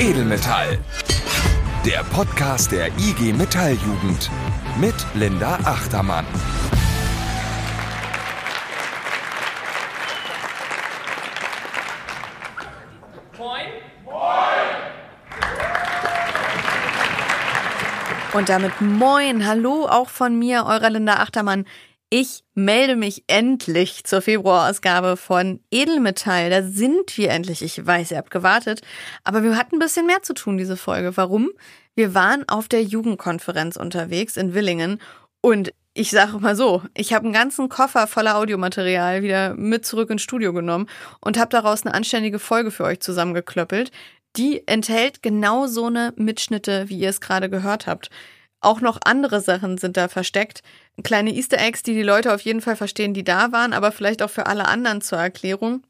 Edelmetall. Der Podcast der IG Metalljugend mit Linda Achtermann. Und damit moin, hallo auch von mir, eurer Linda Achtermann. Ich melde mich endlich zur Februarausgabe von Edelmetall. Da sind wir endlich. Ich weiß, ihr habt gewartet. Aber wir hatten ein bisschen mehr zu tun, diese Folge. Warum? Wir waren auf der Jugendkonferenz unterwegs in Willingen und ich sage mal so, ich habe einen ganzen Koffer voller Audiomaterial wieder mit zurück ins Studio genommen und habe daraus eine anständige Folge für euch zusammengeklöppelt. Die enthält genau so eine Mitschnitte, wie ihr es gerade gehört habt. Auch noch andere Sachen sind da versteckt. Kleine Easter Eggs, die die Leute auf jeden Fall verstehen, die da waren, aber vielleicht auch für alle anderen zur Erklärung.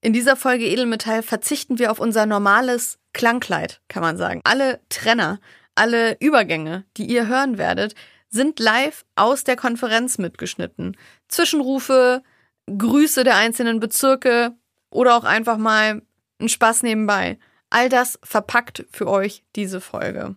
In dieser Folge Edelmetall verzichten wir auf unser normales Klangkleid, kann man sagen. Alle Trenner, alle Übergänge, die ihr hören werdet, sind live aus der Konferenz mitgeschnitten. Zwischenrufe, Grüße der einzelnen Bezirke oder auch einfach mal ein Spaß nebenbei. All das verpackt für euch diese Folge.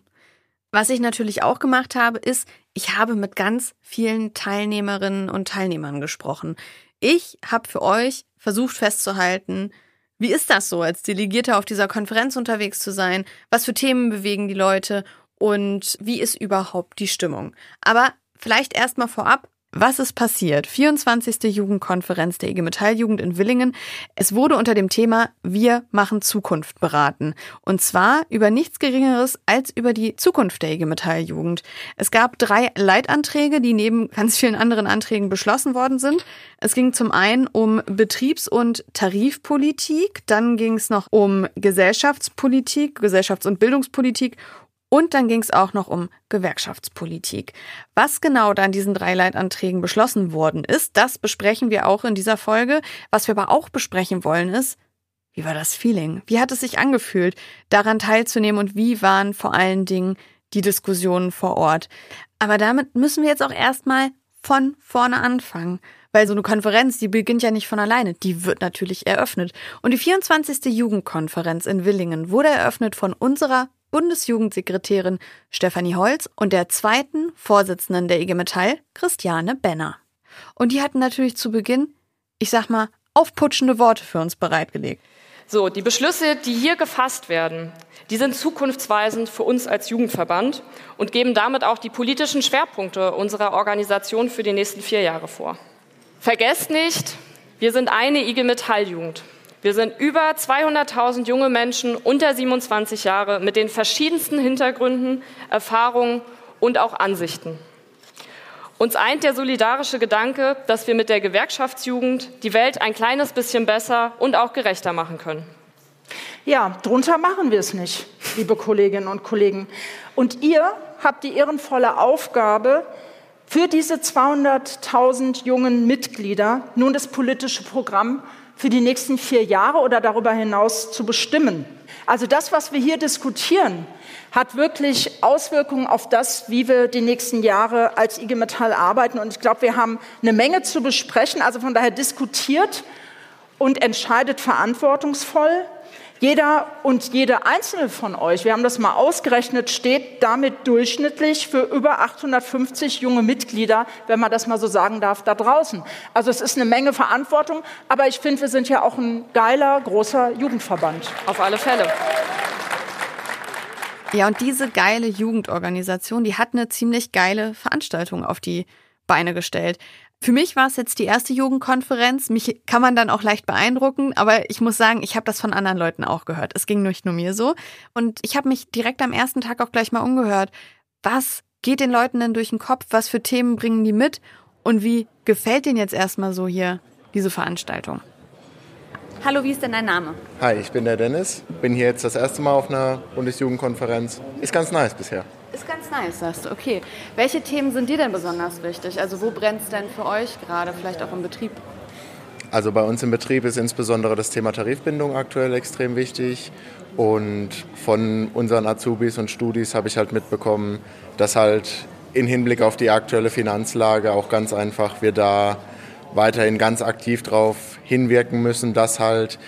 Was ich natürlich auch gemacht habe, ist, ich habe mit ganz vielen Teilnehmerinnen und Teilnehmern gesprochen. Ich habe für euch versucht festzuhalten, wie ist das so, als Delegierter auf dieser Konferenz unterwegs zu sein? Was für Themen bewegen die Leute? Und wie ist überhaupt die Stimmung? Aber vielleicht erstmal vorab, was ist passiert? 24. Jugendkonferenz der IG Metalljugend in Willingen. Es wurde unter dem Thema Wir machen Zukunft beraten. Und zwar über nichts Geringeres als über die Zukunft der IG Metalljugend. Es gab drei Leitanträge, die neben ganz vielen anderen Anträgen beschlossen worden sind. Es ging zum einen um Betriebs- und Tarifpolitik, dann ging es noch um Gesellschaftspolitik, Gesellschafts- und Bildungspolitik und dann ging es auch noch um Gewerkschaftspolitik. Was genau da in diesen drei Leitanträgen beschlossen worden ist, das besprechen wir auch in dieser Folge. Was wir aber auch besprechen wollen ist, wie war das Feeling? Wie hat es sich angefühlt, daran teilzunehmen und wie waren vor allen Dingen die Diskussionen vor Ort? Aber damit müssen wir jetzt auch erstmal von vorne anfangen. Weil so eine Konferenz, die beginnt ja nicht von alleine, die wird natürlich eröffnet. Und die 24. Jugendkonferenz in Willingen wurde eröffnet von unserer Bundesjugendsekretärin Stefanie Holz und der zweiten Vorsitzenden der IG Metall, Christiane Benner. Und die hatten natürlich zu Beginn, ich sag mal, aufputschende Worte für uns bereitgelegt. So, die Beschlüsse, die hier gefasst werden, die sind zukunftsweisend für uns als Jugendverband und geben damit auch die politischen Schwerpunkte unserer Organisation für die nächsten vier Jahre vor. Vergesst nicht, wir sind eine IG Metalljugend. Wir sind über 200.000 junge Menschen unter 27 Jahre mit den verschiedensten Hintergründen, Erfahrungen und auch Ansichten. Uns eint der solidarische Gedanke, dass wir mit der Gewerkschaftsjugend die Welt ein kleines bisschen besser und auch gerechter machen können. Ja, drunter machen wir es nicht, liebe Kolleginnen und Kollegen. Und ihr habt die ehrenvolle Aufgabe, für diese 200.000 jungen Mitglieder nun das politische Programm für die nächsten vier Jahre oder darüber hinaus zu bestimmen. Also das, was wir hier diskutieren, hat wirklich Auswirkungen auf das, wie wir die nächsten Jahre als IG Metall arbeiten. Und ich glaube, wir haben eine Menge zu besprechen. Also von daher diskutiert und entscheidet verantwortungsvoll. Jeder und jede einzelne von euch, wir haben das mal ausgerechnet, steht damit durchschnittlich für über 850 junge Mitglieder, wenn man das mal so sagen darf, da draußen. Also es ist eine Menge Verantwortung, aber ich finde, wir sind ja auch ein geiler, großer Jugendverband. Auf alle Fälle. Ja, und diese geile Jugendorganisation, die hat eine ziemlich geile Veranstaltung auf die Beine gestellt. Für mich war es jetzt die erste Jugendkonferenz. Mich kann man dann auch leicht beeindrucken, aber ich muss sagen, ich habe das von anderen Leuten auch gehört. Es ging nicht nur mir so. Und ich habe mich direkt am ersten Tag auch gleich mal umgehört. Was geht den Leuten denn durch den Kopf? Was für Themen bringen die mit? Und wie gefällt denen jetzt erstmal so hier diese Veranstaltung? Hallo, wie ist denn dein Name? Hi, ich bin der Dennis. Bin hier jetzt das erste Mal auf einer Bundesjugendkonferenz. Ist ganz nice bisher. Ist ganz nice, sagst du. Okay. Welche Themen sind dir denn besonders wichtig? Also wo brennt es denn für euch gerade, vielleicht auch im Betrieb? Also bei uns im Betrieb ist insbesondere das Thema Tarifbindung aktuell extrem wichtig. Und von unseren Azubis und Studis habe ich halt mitbekommen, dass halt im Hinblick auf die aktuelle Finanzlage auch ganz einfach wir da weiterhin ganz aktiv darauf hinwirken müssen, dass halt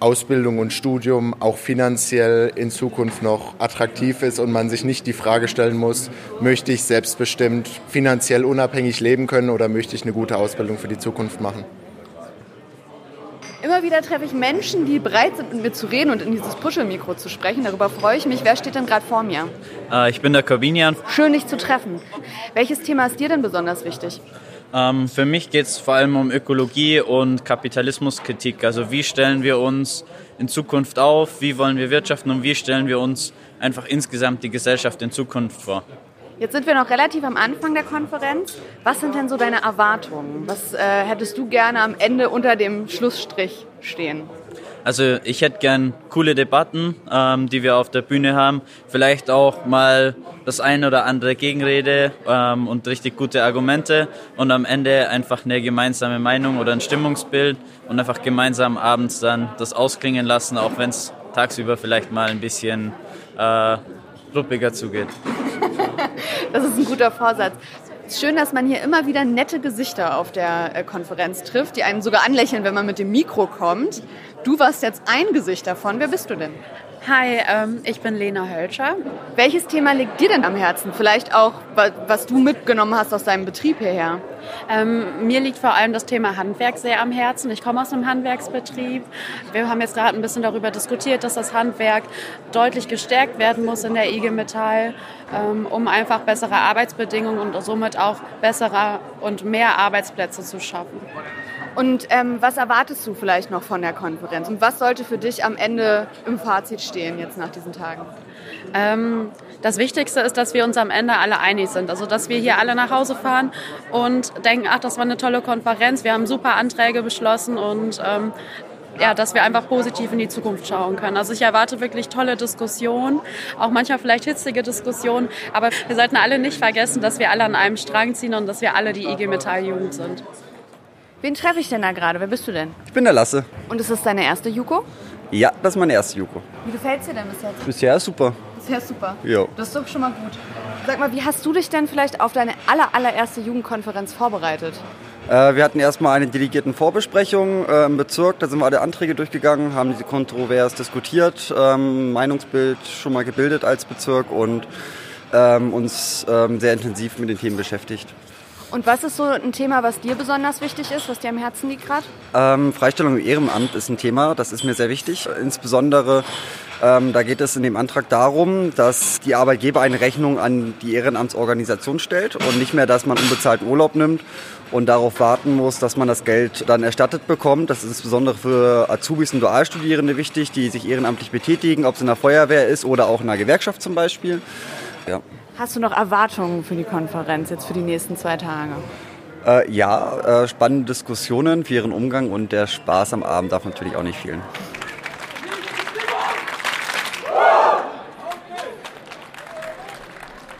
Ausbildung und Studium auch finanziell in Zukunft noch attraktiv ist und man sich nicht die Frage stellen muss, möchte ich selbstbestimmt finanziell unabhängig leben können oder möchte ich eine gute Ausbildung für die Zukunft machen. Immer wieder treffe ich Menschen, die bereit sind, mit mir zu reden und in dieses Puschelmikro zu sprechen. Darüber freue ich mich. Wer steht denn gerade vor mir? Äh, ich bin der Corbinian. Schön, dich zu treffen. Welches Thema ist dir denn besonders wichtig? Ähm, für mich geht es vor allem um Ökologie und Kapitalismuskritik. Also wie stellen wir uns in Zukunft auf, wie wollen wir wirtschaften und wie stellen wir uns einfach insgesamt die Gesellschaft in Zukunft vor. Jetzt sind wir noch relativ am Anfang der Konferenz. Was sind denn so deine Erwartungen? Was äh, hättest du gerne am Ende unter dem Schlussstrich stehen? Also ich hätte gern coole Debatten, ähm, die wir auf der Bühne haben. Vielleicht auch mal das eine oder andere Gegenrede ähm, und richtig gute Argumente und am Ende einfach eine gemeinsame Meinung oder ein Stimmungsbild und einfach gemeinsam abends dann das ausklingen lassen, auch wenn es tagsüber vielleicht mal ein bisschen äh, ruppiger zugeht. das ist ein guter Vorsatz. Schön, dass man hier immer wieder nette Gesichter auf der äh, Konferenz trifft, die einen sogar anlächeln, wenn man mit dem Mikro kommt. Du warst jetzt ein Gesicht davon. Wer bist du denn? Hi, ähm, ich bin Lena Hölscher. Welches Thema liegt dir denn am Herzen? Vielleicht auch, was du mitgenommen hast aus deinem Betrieb hierher? Ähm, mir liegt vor allem das Thema Handwerk sehr am Herzen. Ich komme aus einem Handwerksbetrieb. Wir haben jetzt gerade ein bisschen darüber diskutiert, dass das Handwerk deutlich gestärkt werden muss in der IG Metall, ähm, um einfach bessere Arbeitsbedingungen und somit auch bessere und mehr Arbeitsplätze zu schaffen. Und ähm, was erwartest du vielleicht noch von der Konferenz? Und was sollte für dich am Ende im Fazit stehen jetzt nach diesen Tagen? Ähm, das Wichtigste ist, dass wir uns am Ende alle einig sind. Also, dass wir hier alle nach Hause fahren und denken, ach, das war eine tolle Konferenz, wir haben super Anträge beschlossen und ähm, ja, dass wir einfach positiv in die Zukunft schauen können. Also ich erwarte wirklich tolle Diskussionen, auch manchmal vielleicht hitzige Diskussionen, aber wir sollten alle nicht vergessen, dass wir alle an einem Strang ziehen und dass wir alle die IG Metall Jugend sind. Wen treffe ich denn da gerade? Wer bist du denn? Ich bin der Lasse. Und ist das deine erste Juko? Ja, das ist meine erste Juko. Wie gefällt es dir denn bis jetzt? Bisher super. Bisher super? Ja. Das ist doch schon mal gut. Sag mal, wie hast du dich denn vielleicht auf deine aller, allererste Jugendkonferenz vorbereitet? Äh, wir hatten erstmal eine delegierten Vorbesprechung äh, im Bezirk. Da sind wir alle Anträge durchgegangen, haben diese kontrovers diskutiert, ähm, Meinungsbild schon mal gebildet als Bezirk und ähm, uns ähm, sehr intensiv mit den Themen beschäftigt. Und was ist so ein Thema, was dir besonders wichtig ist, was dir am Herzen liegt gerade? Ähm, Freistellung im Ehrenamt ist ein Thema, das ist mir sehr wichtig. Insbesondere ähm, da geht es in dem Antrag darum, dass die Arbeitgeber eine Rechnung an die Ehrenamtsorganisation stellt und nicht mehr, dass man unbezahlten Urlaub nimmt und darauf warten muss, dass man das Geld dann erstattet bekommt. Das ist insbesondere für Azubis und Dualstudierende wichtig, die sich ehrenamtlich betätigen, ob es in der Feuerwehr ist oder auch in einer Gewerkschaft zum Beispiel. Ja. Hast du noch Erwartungen für die Konferenz jetzt für die nächsten zwei Tage? Äh, ja, äh, spannende Diskussionen für ihren Umgang und der Spaß am Abend darf natürlich auch nicht fehlen.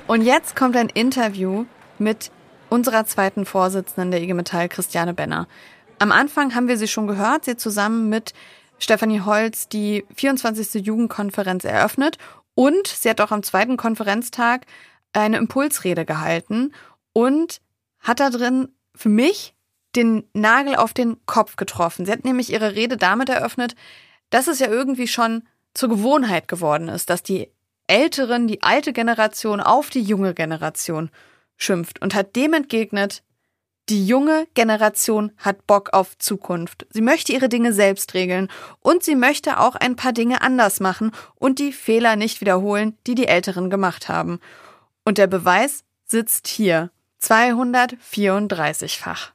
Und jetzt kommt ein Interview mit unserer zweiten Vorsitzenden der IG Metall, Christiane Benner. Am Anfang haben wir sie schon gehört, sie zusammen mit Stefanie Holz die 24. Jugendkonferenz eröffnet und sie hat auch am zweiten Konferenztag eine Impulsrede gehalten und hat da drin für mich den Nagel auf den Kopf getroffen. Sie hat nämlich ihre Rede damit eröffnet, dass es ja irgendwie schon zur Gewohnheit geworden ist, dass die Älteren, die alte Generation auf die junge Generation schimpft und hat dem entgegnet, die junge Generation hat Bock auf Zukunft. Sie möchte ihre Dinge selbst regeln und sie möchte auch ein paar Dinge anders machen und die Fehler nicht wiederholen, die die Älteren gemacht haben. Und der Beweis sitzt hier. 234-fach.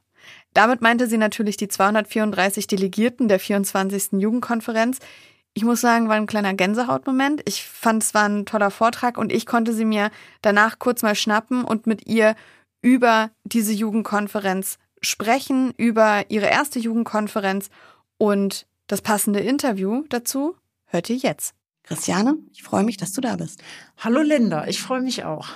Damit meinte sie natürlich die 234 Delegierten der 24. Jugendkonferenz. Ich muss sagen, war ein kleiner Gänsehautmoment. Ich fand, es war ein toller Vortrag und ich konnte sie mir danach kurz mal schnappen und mit ihr über diese Jugendkonferenz sprechen, über ihre erste Jugendkonferenz und das passende Interview dazu hört ihr jetzt. Christiane, ich freue mich, dass du da bist. Hallo Linda, ich freue mich auch.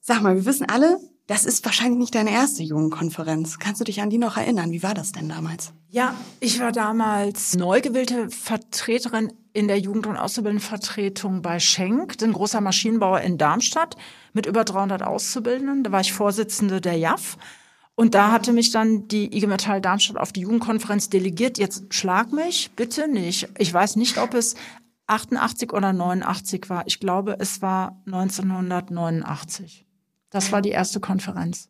Sag mal, wir wissen alle, das ist wahrscheinlich nicht deine erste Jugendkonferenz. Kannst du dich an die noch erinnern? Wie war das denn damals? Ja, ich war damals neu gewählte Vertreterin in der Jugend- und Auszubildendenvertretung bei Schenk, ein großer Maschinenbauer in Darmstadt mit über 300 Auszubildenden. Da war ich Vorsitzende der JAF. Und da hatte mich dann die IG Metall Darmstadt auf die Jugendkonferenz delegiert. Jetzt schlag mich bitte nicht. Ich weiß nicht, ob es 88 oder 89 war. Ich glaube, es war 1989. Das war die erste Konferenz.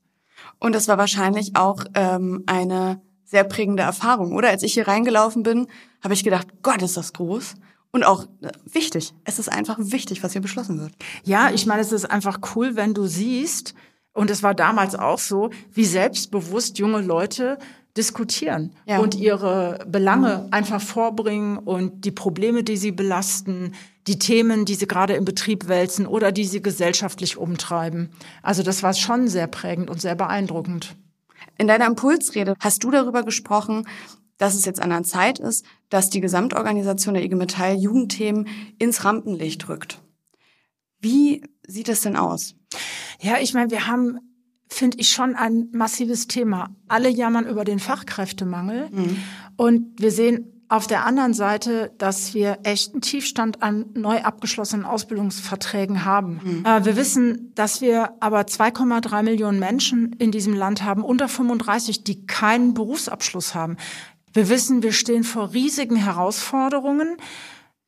Und das war wahrscheinlich auch ähm, eine sehr prägende Erfahrung, oder? Als ich hier reingelaufen bin, habe ich gedacht, Gott, ist das groß. Und auch äh, wichtig. Es ist einfach wichtig, was hier beschlossen wird. Ja, ich meine, es ist einfach cool, wenn du siehst, und es war damals auch so, wie selbstbewusst junge Leute diskutieren ja. und ihre Belange einfach vorbringen und die Probleme, die sie belasten, die Themen, die sie gerade im Betrieb wälzen oder die sie gesellschaftlich umtreiben. Also das war schon sehr prägend und sehr beeindruckend. In deiner Impulsrede hast du darüber gesprochen, dass es jetzt an der Zeit ist, dass die Gesamtorganisation der IG Metall Jugendthemen ins Rampenlicht rückt. Wie sieht es denn aus? Ja, ich meine, wir haben, finde ich, schon ein massives Thema. Alle jammern über den Fachkräftemangel. Mhm. Und wir sehen auf der anderen Seite, dass wir echten Tiefstand an neu abgeschlossenen Ausbildungsverträgen haben. Mhm. Äh, wir wissen, dass wir aber 2,3 Millionen Menschen in diesem Land haben, unter 35, die keinen Berufsabschluss haben. Wir wissen, wir stehen vor riesigen Herausforderungen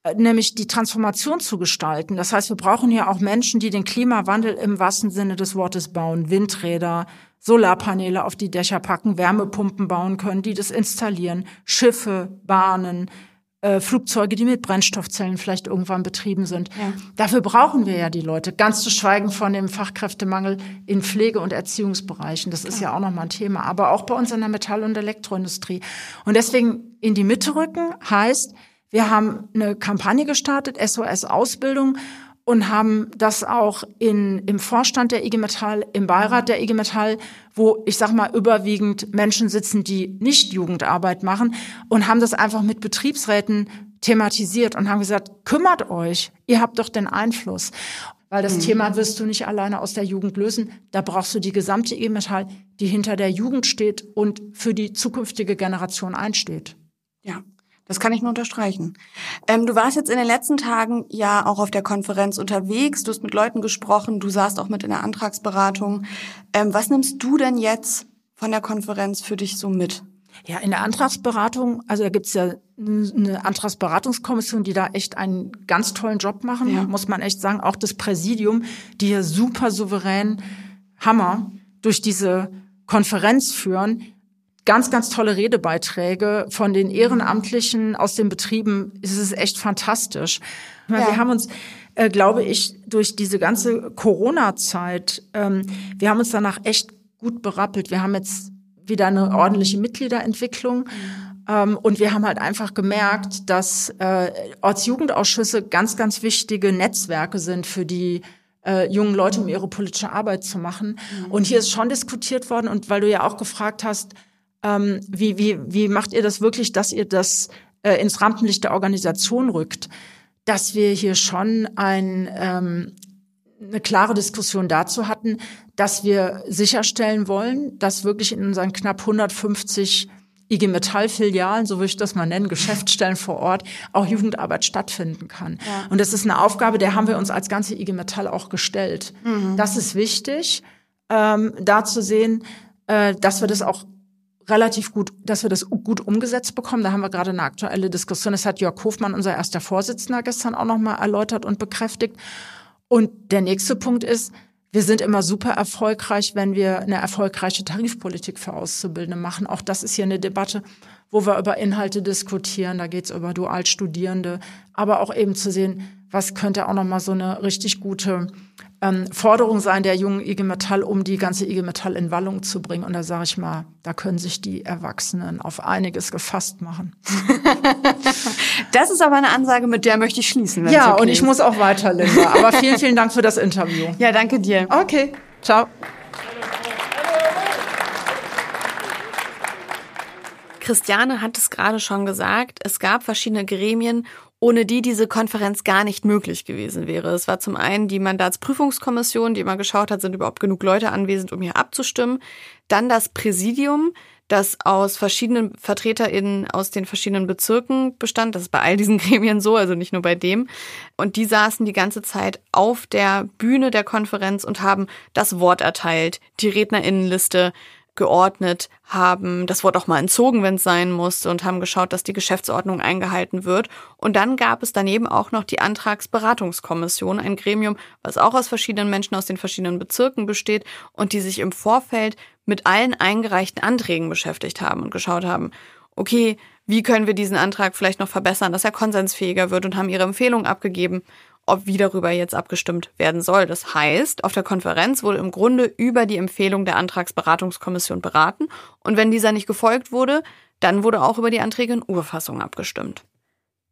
äh, nämlich die Transformation zu gestalten. Das heißt, wir brauchen ja auch Menschen, die den Klimawandel im wahrsten Sinne des Wortes bauen, Windräder, Solarpaneele auf die Dächer packen, Wärmepumpen bauen können, die das installieren, Schiffe, Bahnen, äh, Flugzeuge, die mit Brennstoffzellen vielleicht irgendwann betrieben sind. Ja. Dafür brauchen wir ja die Leute. Ganz zu schweigen von dem Fachkräftemangel in Pflege- und Erziehungsbereichen. Das ist ja, ja auch nochmal ein Thema. Aber auch bei uns in der Metall- und Elektroindustrie. Und deswegen in die Mitte rücken heißt, wir haben eine Kampagne gestartet, SOS Ausbildung, und haben das auch in, im Vorstand der IG Metall, im Beirat der IG Metall, wo ich sag mal überwiegend Menschen sitzen, die nicht Jugendarbeit machen und haben das einfach mit Betriebsräten thematisiert und haben gesagt, kümmert euch, ihr habt doch den Einfluss. Weil das mhm. Thema wirst du nicht alleine aus der Jugend lösen. Da brauchst du die gesamte IG Metall, die hinter der Jugend steht und für die zukünftige Generation einsteht. Ja, das kann ich nur unterstreichen. Ähm, du warst jetzt in den letzten Tagen ja auch auf der Konferenz unterwegs, du hast mit Leuten gesprochen, du saßt auch mit in der Antragsberatung. Ähm, was nimmst du denn jetzt von der Konferenz für dich so mit? Ja, in der Antragsberatung, also da gibt's ja eine Antragsberatungskommission, die da echt einen ganz tollen Job machen, ja. muss man echt sagen. Auch das Präsidium, die hier super souverän Hammer durch diese Konferenz führen ganz, ganz tolle Redebeiträge von den Ehrenamtlichen aus den Betrieben. Es ist echt fantastisch. Ja. Wir haben uns, äh, glaube ich, durch diese ganze Corona-Zeit, ähm, wir haben uns danach echt gut berappelt. Wir haben jetzt wieder eine ordentliche Mitgliederentwicklung. Ähm, und wir haben halt einfach gemerkt, dass äh, Ortsjugendausschüsse ganz, ganz wichtige Netzwerke sind für die äh, jungen Leute, um ihre politische Arbeit zu machen. Mhm. Und hier ist schon diskutiert worden. Und weil du ja auch gefragt hast, ähm, wie, wie, wie macht ihr das wirklich, dass ihr das äh, ins Rampenlicht der Organisation rückt? Dass wir hier schon ein, ähm, eine klare Diskussion dazu hatten, dass wir sicherstellen wollen, dass wirklich in unseren knapp 150 IG Metall-Filialen, so würde ich das mal nennen, Geschäftsstellen vor Ort, auch Jugendarbeit stattfinden kann. Ja. Und das ist eine Aufgabe, der haben wir uns als ganze IG Metall auch gestellt. Mhm. Das ist wichtig, ähm, da zu sehen, äh, dass wir das auch relativ gut, dass wir das gut umgesetzt bekommen. Da haben wir gerade eine aktuelle Diskussion. Das hat Jörg Hofmann, unser erster Vorsitzender, gestern auch nochmal erläutert und bekräftigt. Und der nächste Punkt ist, wir sind immer super erfolgreich, wenn wir eine erfolgreiche Tarifpolitik für Auszubildende machen. Auch das ist hier eine Debatte, wo wir über Inhalte diskutieren. Da geht es über Dualstudierende, aber auch eben zu sehen, was könnte auch nochmal so eine richtig gute ähm, Forderung sein der jungen IG Metall, um die ganze IG Metall in Wallung zu bringen. Und da sage ich mal, da können sich die Erwachsenen auf einiges gefasst machen. das ist aber eine Ansage, mit der möchte ich schließen. Ja, okay und ich ist. muss auch weiter, Linda. Aber vielen, vielen Dank für das Interview. Ja, danke dir. Okay, ciao. Christiane hat es gerade schon gesagt, es gab verschiedene Gremien ohne die diese Konferenz gar nicht möglich gewesen wäre. Es war zum einen die Mandatsprüfungskommission, die immer geschaut hat, sind überhaupt genug Leute anwesend, um hier abzustimmen. Dann das Präsidium, das aus verschiedenen VertreterInnen aus den verschiedenen Bezirken bestand. Das ist bei all diesen Gremien so, also nicht nur bei dem. Und die saßen die ganze Zeit auf der Bühne der Konferenz und haben das Wort erteilt, die RednerInnenliste geordnet, haben das Wort auch mal entzogen, wenn es sein musste und haben geschaut, dass die Geschäftsordnung eingehalten wird. Und dann gab es daneben auch noch die Antragsberatungskommission, ein Gremium, was auch aus verschiedenen Menschen aus den verschiedenen Bezirken besteht und die sich im Vorfeld mit allen eingereichten Anträgen beschäftigt haben und geschaut haben, okay, wie können wir diesen Antrag vielleicht noch verbessern, dass er konsensfähiger wird und haben ihre Empfehlung abgegeben ob wie darüber jetzt abgestimmt werden soll. Das heißt, auf der Konferenz wurde im Grunde über die Empfehlung der Antragsberatungskommission beraten und wenn dieser nicht gefolgt wurde, dann wurde auch über die Anträge in Urfassung abgestimmt.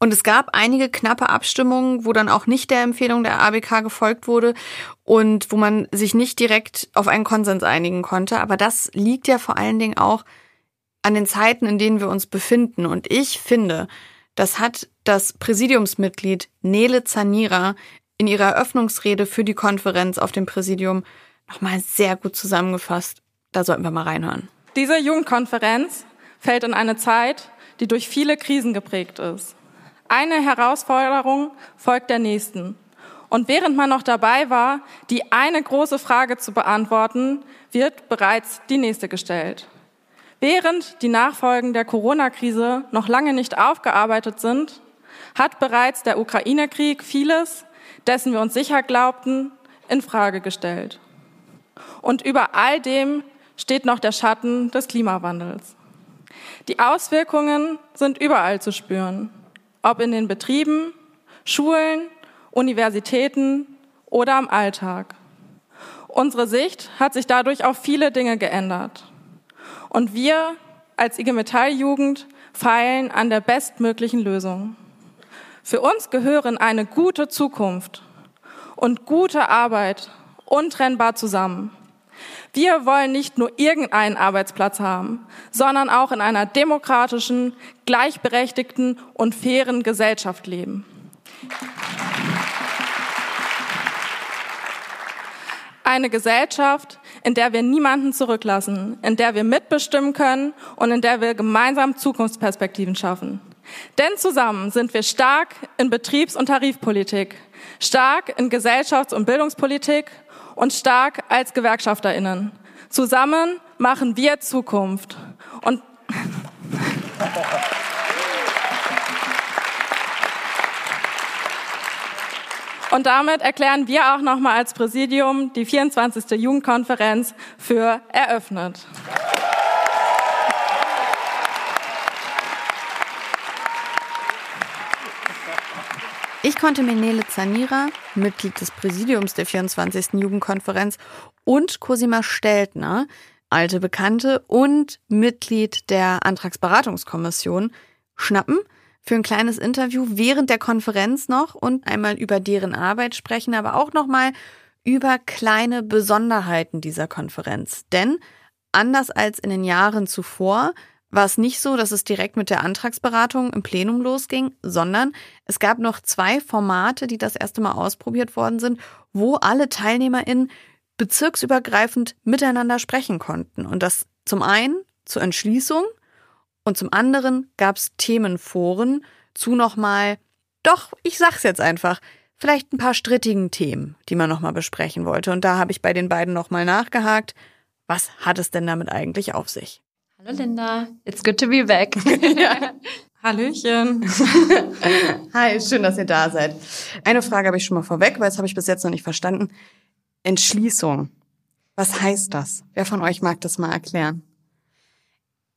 Und es gab einige knappe Abstimmungen, wo dann auch nicht der Empfehlung der ABK gefolgt wurde und wo man sich nicht direkt auf einen Konsens einigen konnte. Aber das liegt ja vor allen Dingen auch an den Zeiten, in denen wir uns befinden. Und ich finde, das hat das Präsidiumsmitglied Nele Zanira in ihrer Eröffnungsrede für die Konferenz auf dem Präsidium nochmal sehr gut zusammengefasst. Da sollten wir mal reinhören. Diese Jugendkonferenz fällt in eine Zeit, die durch viele Krisen geprägt ist. Eine Herausforderung folgt der nächsten. Und während man noch dabei war, die eine große Frage zu beantworten, wird bereits die nächste gestellt. Während die Nachfolgen der Corona-Krise noch lange nicht aufgearbeitet sind, hat bereits der Ukraine-Krieg vieles, dessen wir uns sicher glaubten, in Frage gestellt. Und über all dem steht noch der Schatten des Klimawandels. Die Auswirkungen sind überall zu spüren, ob in den Betrieben, Schulen, Universitäten oder am Alltag. Unsere Sicht hat sich dadurch auf viele Dinge geändert. Und wir als IG Metall Jugend feilen an der bestmöglichen Lösung. Für uns gehören eine gute Zukunft und gute Arbeit untrennbar zusammen. Wir wollen nicht nur irgendeinen Arbeitsplatz haben, sondern auch in einer demokratischen, gleichberechtigten und fairen Gesellschaft leben. Eine Gesellschaft, in der wir niemanden zurücklassen, in der wir mitbestimmen können und in der wir gemeinsam Zukunftsperspektiven schaffen. Denn zusammen sind wir stark in Betriebs- und Tarifpolitik, stark in Gesellschafts- und Bildungspolitik und stark als Gewerkschafterinnen. Zusammen machen wir Zukunft. Und Und damit erklären wir auch nochmal als Präsidium die 24. Jugendkonferenz für eröffnet. Konnte mir Nele Zanira, Mitglied des Präsidiums der 24. Jugendkonferenz, und Cosima Steltner, alte Bekannte und Mitglied der Antragsberatungskommission, schnappen – für ein kleines Interview während der Konferenz noch und einmal über deren Arbeit sprechen, aber auch nochmal über kleine Besonderheiten dieser Konferenz. Denn anders als in den Jahren zuvor war es nicht so, dass es direkt mit der Antragsberatung im Plenum losging, sondern es gab noch zwei Formate, die das erste Mal ausprobiert worden sind, wo alle TeilnehmerInnen bezirksübergreifend miteinander sprechen konnten. Und das zum einen zur Entschließung und zum anderen gab es Themenforen zu nochmal, doch, ich sag's jetzt einfach, vielleicht ein paar strittigen Themen, die man nochmal besprechen wollte. Und da habe ich bei den beiden nochmal nachgehakt. Was hat es denn damit eigentlich auf sich? Hallo Linda, it's good to be back. ja. Hallöchen. Hi, schön, dass ihr da seid. Eine Frage habe ich schon mal vorweg, weil das habe ich bis jetzt noch nicht verstanden. Entschließung. Was heißt das? Wer von euch mag das mal erklären?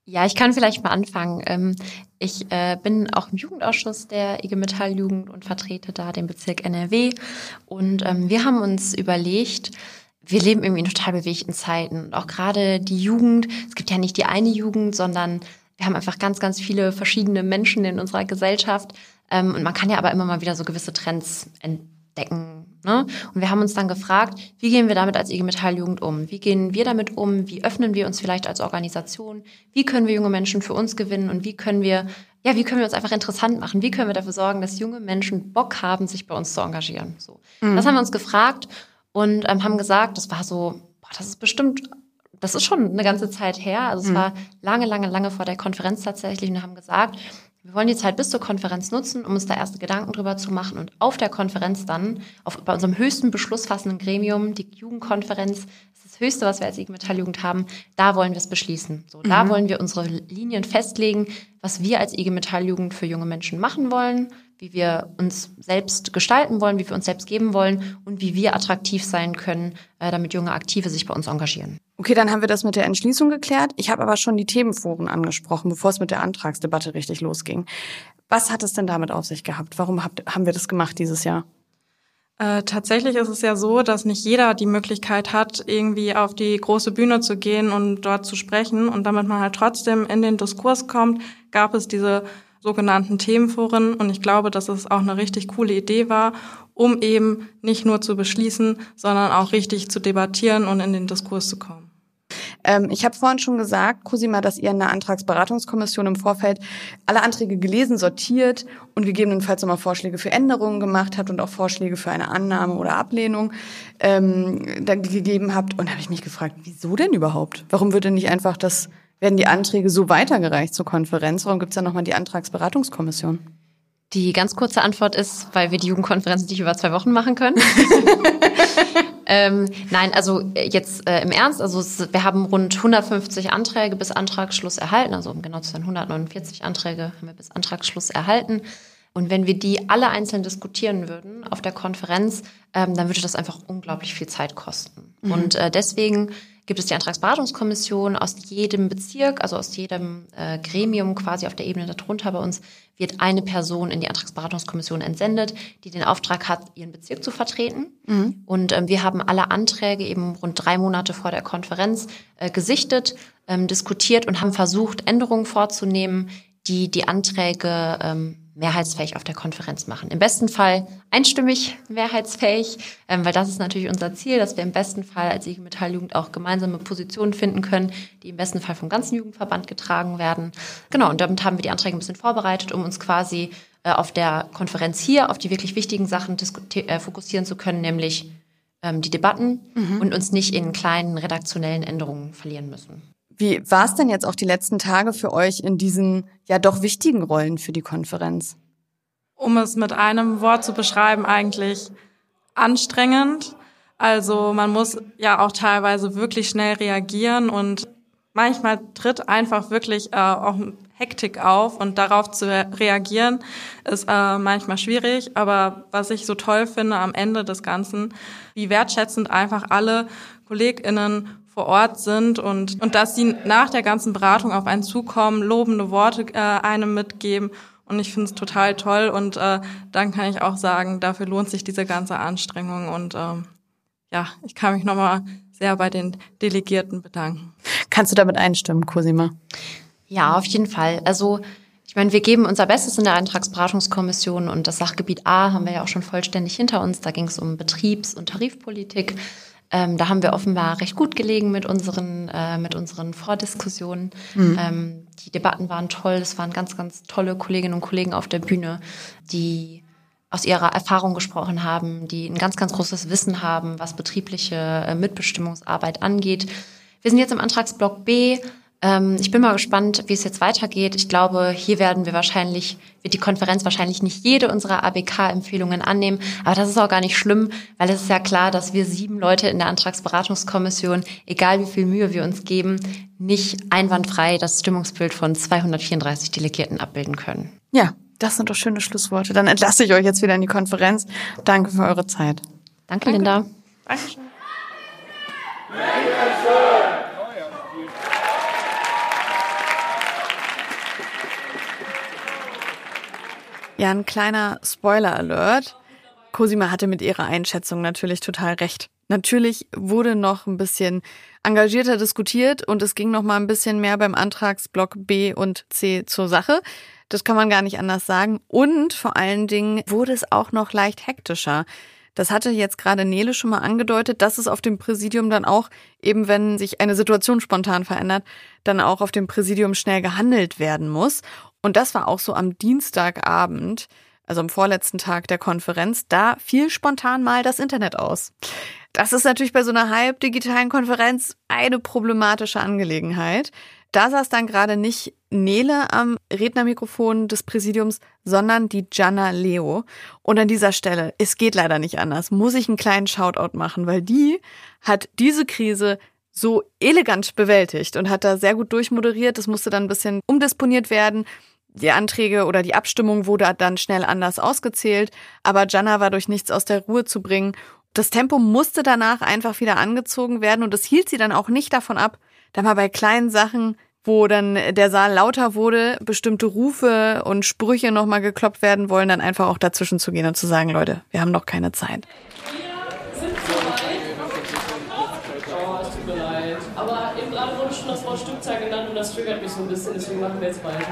Ja, ich kann vielleicht mal anfangen. Ähm, ich äh, bin auch im Jugendausschuss der IG Metall Jugend und vertrete da den Bezirk NRW. Und ähm, wir haben uns überlegt, wir leben irgendwie in total bewegten Zeiten. Und auch gerade die Jugend, es gibt ja nicht die eine Jugend, sondern wir haben einfach ganz, ganz viele verschiedene Menschen in unserer Gesellschaft. Ähm, und man kann ja aber immer mal wieder so gewisse Trends entdecken, Ne? Und wir haben uns dann gefragt, wie gehen wir damit als IG Metall Jugend um? Wie gehen wir damit um? Wie öffnen wir uns vielleicht als Organisation? Wie können wir junge Menschen für uns gewinnen? Und wie können wir, ja, wie können wir uns einfach interessant machen? Wie können wir dafür sorgen, dass junge Menschen Bock haben, sich bei uns zu engagieren? So. Mhm. Das haben wir uns gefragt und ähm, haben gesagt, das war so, boah, das ist bestimmt das ist schon eine ganze Zeit her. Also es mhm. war lange, lange, lange vor der Konferenz tatsächlich und haben gesagt, Wir wollen die Zeit bis zur Konferenz nutzen, um uns da erste Gedanken drüber zu machen und auf der Konferenz dann, auf, bei unserem höchsten beschlussfassenden Gremium, die Jugendkonferenz, das ist das Höchste, was wir als IG Metall Jugend haben, da wollen wir es beschließen. So, da mhm. wollen wir unsere Linien festlegen, was wir als IG Metall Jugend für junge Menschen machen wollen, wie wir uns selbst gestalten wollen, wie wir uns selbst geben wollen und wie wir attraktiv sein können, äh, damit junge Aktive sich bei uns engagieren. Okay, dann haben wir das mit der Entschließung geklärt. Ich habe aber schon die Themenforen angesprochen, bevor es mit der Antragsdebatte richtig losging. Was hat es denn damit auf sich gehabt? Warum habt, haben wir das gemacht dieses Jahr? Äh, tatsächlich ist es ja so, dass nicht jeder die Möglichkeit hat, irgendwie auf die große Bühne zu gehen und dort zu sprechen. Und damit man halt trotzdem in den Diskurs kommt, gab es diese sogenannten Themenforen. Und ich glaube, dass es auch eine richtig coole Idee war, um eben nicht nur zu beschließen, sondern auch richtig zu debattieren und in den Diskurs zu kommen. Ähm, ich habe vorhin schon gesagt, Cosima, dass ihr in der Antragsberatungskommission im Vorfeld alle Anträge gelesen, sortiert und gegebenenfalls nochmal Vorschläge für Änderungen gemacht habt und auch Vorschläge für eine Annahme oder Ablehnung ähm, gegeben habt. Und da habe ich mich gefragt, wieso denn überhaupt? Warum würde nicht einfach das werden die Anträge so weitergereicht zur Konferenz? Warum gibt es dann nochmal die Antragsberatungskommission? Die ganz kurze Antwort ist, weil wir die Jugendkonferenz nicht über zwei Wochen machen können. ähm, nein, also äh, jetzt äh, im Ernst, also es, wir haben rund 150 Anträge bis Antragsschluss erhalten, also um genau zu sein 149 Anträge haben wir bis Antragsschluss erhalten. Und wenn wir die alle einzeln diskutieren würden auf der Konferenz, ähm, dann würde das einfach unglaublich viel Zeit kosten. Mhm. Und äh, deswegen gibt es die Antragsberatungskommission aus jedem Bezirk, also aus jedem äh, Gremium quasi auf der Ebene darunter bei uns, wird eine Person in die Antragsberatungskommission entsendet, die den Auftrag hat, ihren Bezirk zu vertreten. Mhm. Und ähm, wir haben alle Anträge eben rund drei Monate vor der Konferenz äh, gesichtet, ähm, diskutiert und haben versucht, Änderungen vorzunehmen, die die Anträge ähm, mehrheitsfähig auf der Konferenz machen. Im besten Fall einstimmig mehrheitsfähig, ähm, weil das ist natürlich unser Ziel, dass wir im besten Fall als IG Metall-Jugend auch gemeinsame Positionen finden können, die im besten Fall vom ganzen Jugendverband getragen werden. Genau, und damit haben wir die Anträge ein bisschen vorbereitet, um uns quasi äh, auf der Konferenz hier auf die wirklich wichtigen Sachen äh, fokussieren zu können, nämlich ähm, die Debatten mhm. und uns nicht in kleinen redaktionellen Änderungen verlieren müssen. Wie war es denn jetzt auch die letzten Tage für euch in diesen ja doch wichtigen Rollen für die Konferenz? Um es mit einem Wort zu beschreiben, eigentlich anstrengend. Also man muss ja auch teilweise wirklich schnell reagieren und manchmal tritt einfach wirklich äh, auch Hektik auf und darauf zu reagieren ist äh, manchmal schwierig. Aber was ich so toll finde am Ende des Ganzen, wie wertschätzend einfach alle KollegInnen vor Ort sind und, und dass sie nach der ganzen Beratung auf einen zukommen, lobende Worte äh, einem mitgeben. Und ich finde es total toll und äh, dann kann ich auch sagen, dafür lohnt sich diese ganze Anstrengung und ähm, ja, ich kann mich nochmal sehr bei den Delegierten bedanken. Kannst du damit einstimmen, Cosima? Ja, auf jeden Fall. Also ich meine, wir geben unser Bestes in der Eintragsberatungskommission und das Sachgebiet A haben wir ja auch schon vollständig hinter uns. Da ging es um Betriebs- und Tarifpolitik. Ähm, da haben wir offenbar recht gut gelegen mit unseren, äh, mit unseren Vordiskussionen. Mhm. Ähm, die Debatten waren toll. Es waren ganz, ganz tolle Kolleginnen und Kollegen auf der Bühne, die aus ihrer Erfahrung gesprochen haben, die ein ganz, ganz großes Wissen haben, was betriebliche äh, Mitbestimmungsarbeit angeht. Wir sind jetzt im Antragsblock B ähm, ich bin mal gespannt, wie es jetzt weitergeht. Ich glaube, hier werden wir wahrscheinlich, wird die Konferenz wahrscheinlich nicht jede unserer ABK-Empfehlungen annehmen. Aber das ist auch gar nicht schlimm, weil es ist ja klar, dass wir sieben Leute in der Antragsberatungskommission, egal wie viel Mühe wir uns geben, nicht einwandfrei das Stimmungsbild von 234 Delegierten abbilden können. Ja, das sind doch schöne Schlussworte. Dann entlasse ich euch jetzt wieder in die Konferenz. Danke für eure Zeit. Danke, Danke. Linda. Dankeschön. Ja, ein kleiner Spoiler-Alert. Cosima hatte mit ihrer Einschätzung natürlich total recht. Natürlich wurde noch ein bisschen engagierter diskutiert und es ging noch mal ein bisschen mehr beim Antragsblock B und C zur Sache. Das kann man gar nicht anders sagen. Und vor allen Dingen wurde es auch noch leicht hektischer. Das hatte jetzt gerade Nele schon mal angedeutet, dass es auf dem Präsidium dann auch, eben wenn sich eine Situation spontan verändert, dann auch auf dem Präsidium schnell gehandelt werden muss. Und das war auch so am Dienstagabend, also am vorletzten Tag der Konferenz, da fiel spontan mal das Internet aus. Das ist natürlich bei so einer halb digitalen Konferenz eine problematische Angelegenheit. Da saß dann gerade nicht Nele am Rednermikrofon des Präsidiums, sondern die Gianna Leo. Und an dieser Stelle, es geht leider nicht anders, muss ich einen kleinen Shoutout machen, weil die hat diese Krise so elegant bewältigt und hat da sehr gut durchmoderiert. Es musste dann ein bisschen umdisponiert werden. Die Anträge oder die Abstimmung wurde dann schnell anders ausgezählt, aber Gianna war durch nichts aus der Ruhe zu bringen. Das Tempo musste danach einfach wieder angezogen werden und es hielt sie dann auch nicht davon ab, da mal bei kleinen Sachen, wo dann der Saal lauter wurde, bestimmte Rufe und Sprüche nochmal geklopft werden wollen, dann einfach auch dazwischen zu gehen und zu sagen, Leute, wir haben noch keine Zeit. Aber eben gerade wurde schon das Wort Stückzahl genannt und das triggert mich so ein bisschen, deswegen machen wir jetzt weiter.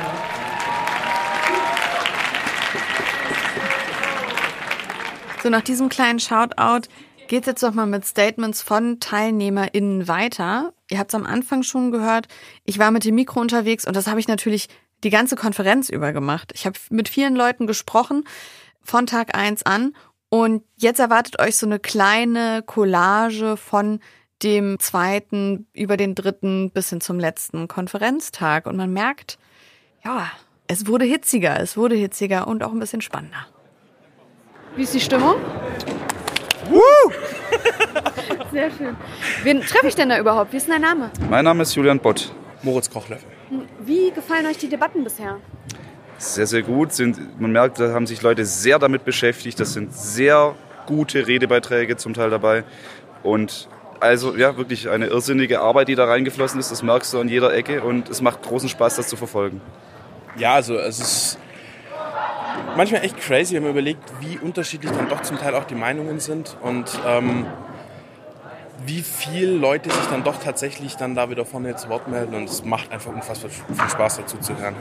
So, nach diesem kleinen Shoutout geht's jetzt noch mal mit Statements von TeilnehmerInnen weiter. Ihr habt es am Anfang schon gehört. Ich war mit dem Mikro unterwegs und das habe ich natürlich die ganze Konferenz über gemacht. Ich habe mit vielen Leuten gesprochen von Tag eins an und jetzt erwartet euch so eine kleine Collage von dem zweiten über den dritten bis hin zum letzten Konferenztag und man merkt, ja, es wurde hitziger, es wurde hitziger und auch ein bisschen spannender. Wie ist die Stimmung? Woo! Sehr schön. Wen treffe ich denn da überhaupt? Wie ist denn dein Name? Mein Name ist Julian Bott. Moritz Kochlöffel. Wie gefallen euch die Debatten bisher? Sehr, sehr gut. Sind, man merkt, da haben sich Leute sehr damit beschäftigt. Das sind sehr gute Redebeiträge zum Teil dabei. Und also ja, wirklich eine irrsinnige Arbeit, die da reingeflossen ist. Das merkst du an jeder Ecke und es macht großen Spaß, das zu verfolgen. Ja, also es ist manchmal echt crazy, wenn man überlegt, wie unterschiedlich dann doch zum Teil auch die Meinungen sind und ähm, wie viele Leute sich dann doch tatsächlich dann da wieder vorne zu Wort melden und es macht einfach unfassbar viel Spaß dazu zu hören.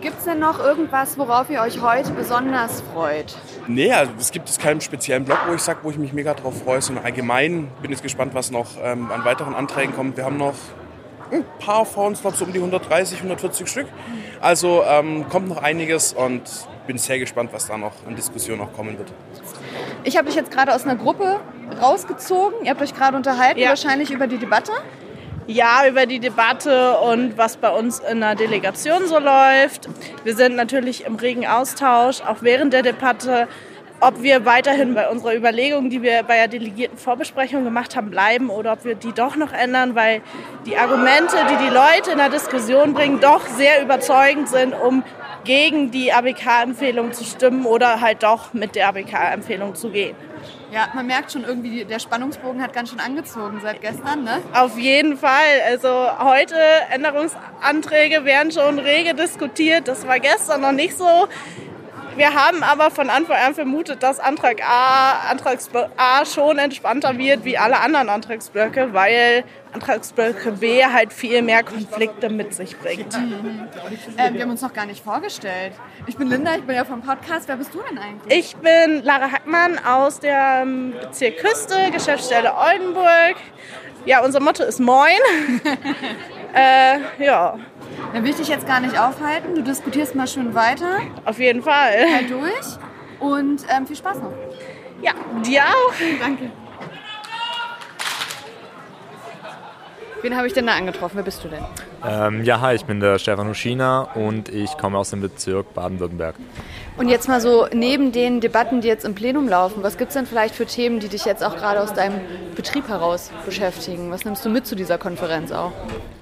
Gibt es denn noch irgendwas, worauf ihr euch heute besonders freut? Nee, also es gibt jetzt keinen speziellen Blog, wo ich sage, wo ich mich mega drauf freue, sondern allgemein bin ich gespannt, was noch ähm, an weiteren Anträgen kommt. Wir haben noch ein paar vor uns, glaube so um die 130, 140 Stück. Also ähm, kommt noch einiges und bin sehr gespannt, was da noch an Diskussion noch kommen wird. Ich habe dich jetzt gerade aus einer Gruppe rausgezogen. Ihr habt euch gerade unterhalten, ja. wahrscheinlich über die Debatte. Ja, über die Debatte und was bei uns in der Delegation so läuft. Wir sind natürlich im regen Austausch, auch während der Debatte, ob wir weiterhin bei unserer Überlegung, die wir bei der delegierten Vorbesprechung gemacht haben, bleiben oder ob wir die doch noch ändern, weil die Argumente, die die Leute in der Diskussion bringen, doch sehr überzeugend sind, um gegen die ABK-Empfehlung zu stimmen oder halt doch mit der ABK-Empfehlung zu gehen. Ja, man merkt schon irgendwie, der Spannungsbogen hat ganz schön angezogen seit gestern, ne? Auf jeden Fall. Also heute Änderungsanträge werden schon rege diskutiert. Das war gestern noch nicht so. Wir haben aber von Anfang an vermutet, dass Antrag A, Antragsblock A schon entspannter wird wie alle anderen Antragsblöcke, weil Antragsblöcke B halt viel mehr Konflikte mit sich bringt. Mhm. Äh, wir haben uns noch gar nicht vorgestellt. Ich bin Linda, ich bin ja vom Podcast. Wer bist du denn eigentlich? Ich bin Lara Hackmann aus dem Bezirk Küste, Geschäftsstelle Oldenburg. Ja, unser Motto ist Moin. äh, ja. Dann will ich dich jetzt gar nicht aufhalten. Du diskutierst mal schön weiter. Auf jeden Fall. Halt durch. Und ähm, viel Spaß noch. Ja, dir auch. Danke. Wen habe ich denn da angetroffen? Wer bist du denn? Ähm, ja, hi, ich bin der Stefan Huschina und ich komme aus dem Bezirk Baden-Württemberg. Und jetzt mal so neben den Debatten, die jetzt im Plenum laufen, was gibt es denn vielleicht für Themen, die dich jetzt auch gerade aus deinem Betrieb heraus beschäftigen? Was nimmst du mit zu dieser Konferenz auch?